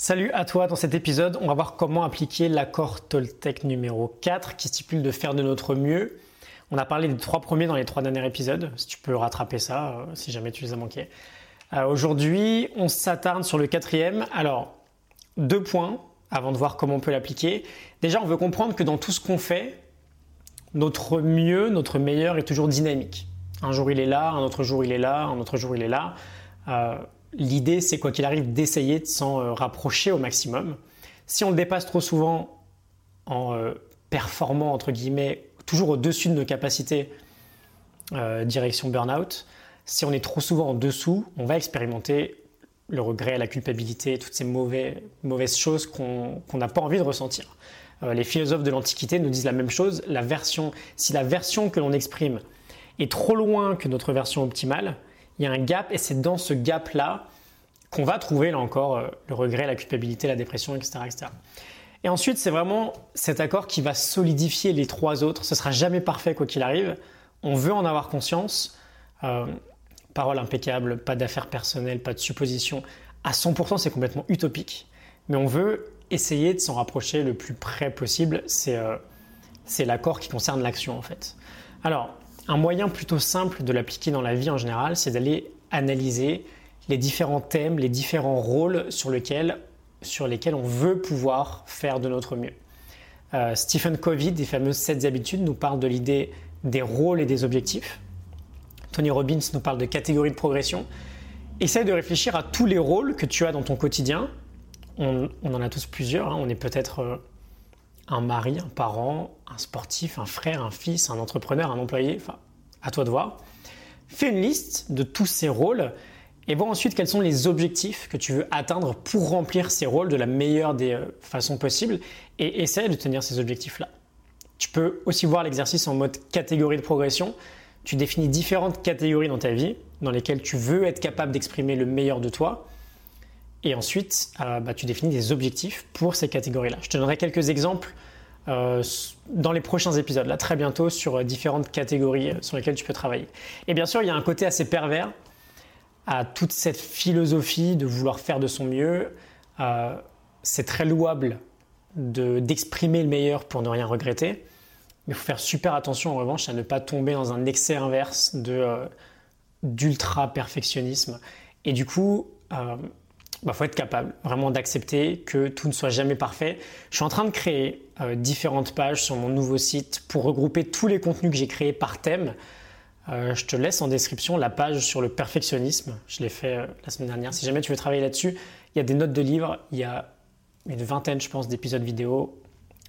Salut à toi, dans cet épisode, on va voir comment appliquer l'accord Toltec numéro 4 qui stipule de faire de notre mieux. On a parlé des trois premiers dans les trois derniers épisodes, si tu peux rattraper ça, euh, si jamais tu les as manqués. Euh, aujourd'hui, on s'attarde sur le quatrième. Alors, deux points avant de voir comment on peut l'appliquer. Déjà, on veut comprendre que dans tout ce qu'on fait, notre mieux, notre meilleur est toujours dynamique. Un jour il est là, un autre jour il est là, un autre jour il est là. Euh, L'idée, c'est quoi qu'il arrive d'essayer de s'en euh, rapprocher au maximum. Si on le dépasse trop souvent en euh, performant, entre guillemets, toujours au-dessus de nos capacités, euh, direction burn-out, si on est trop souvent en dessous, on va expérimenter le regret, la culpabilité, toutes ces mauvaises choses qu'on n'a pas envie de ressentir. les philosophes de l'Antiquité nous disent la même chose. La version, si la version que l'on exprime est trop loin que notre version optimale, il y a un gap et c'est dans ce gap-là qu'on va trouver, là encore, euh, le regret, la culpabilité, la dépression, etc. etc. Et ensuite, c'est vraiment cet accord qui va solidifier les trois autres. Ce sera jamais parfait quoi qu'il arrive. On veut en avoir conscience. Euh, parole impeccable, pas d'affaires personnelles, pas de suppositions. À 100%, c'est complètement utopique. Mais on veut essayer de s'en rapprocher le plus près possible. C'est euh, l'accord qui concerne l'action en fait. Alors, un moyen plutôt simple de l'appliquer dans la vie en général, c'est d'aller analyser les différents thèmes, les différents rôles sur lesquels, on veut pouvoir faire de notre mieux. Euh, Stephen Covey, des fameuses 7 habitudes, nous parle de l'idée des rôles et des objectifs. Tony Robbins nous parle de catégories de progression. Essaye de réfléchir à tous les rôles que tu as dans ton quotidien. On, en a tous plusieurs. Hein. On est peut-être euh, un mari, un parent, un sportif, un frère, un fils, un entrepreneur, un employé, enfin, à toi de voir. Fais une liste de tous ces rôles et vois ensuite quels sont les objectifs que tu veux atteindre pour remplir ces rôles de la meilleure des euh, façons possibles et essaie de tenir ces objectifs-là. Tu peux aussi voir l'exercice en mode catégorie de progression. Tu définis différentes catégories dans ta vie dans lesquelles tu veux être capable d'exprimer le meilleur de toi et ensuite, euh, bah, tu définis des objectifs pour ces catégories-là. Je te donnerai quelques exemples dans les prochains épisodes, là très bientôt, sur euh, différentes catégories sur lesquelles tu peux travailler. Et bien sûr, il y a un côté assez pervers à toute cette philosophie de vouloir faire de son mieux. c'est très louable d'exprimer le meilleur pour ne rien regretter. Mais il faut faire super attention en revanche à ne pas tomber dans un excès inverse d'ultra perfectionnisme. Et du coup, bah, faut être capable vraiment d'accepter que tout ne soit jamais parfait. Je suis en train de créer euh, différentes pages sur mon nouveau site pour regrouper tous les contenus que j'ai créés par thème. Euh, je te laisse en description la page sur le perfectionnisme. Je l'ai fait euh, la semaine dernière. Si jamais tu veux travailler là-dessus, il y a des notes de livres, il y a une vingtaine, je pense, d'épisodes vidéo.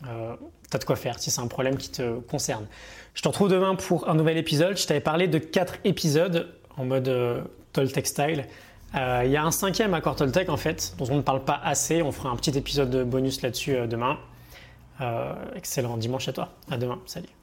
Euh, tu as de quoi faire si c'est un problème qui te concerne. Je te retrouve demain pour un nouvel épisode. Je t'avais parlé de quatre épisodes en mode Toltec Euh, il y a un cinquième accord Toltec en fait, dont on ne parle pas assez. On fera un petit épisode de bonus là-dessus euh, demain. Euh, excellent dimanche à toi. À demain. Salut.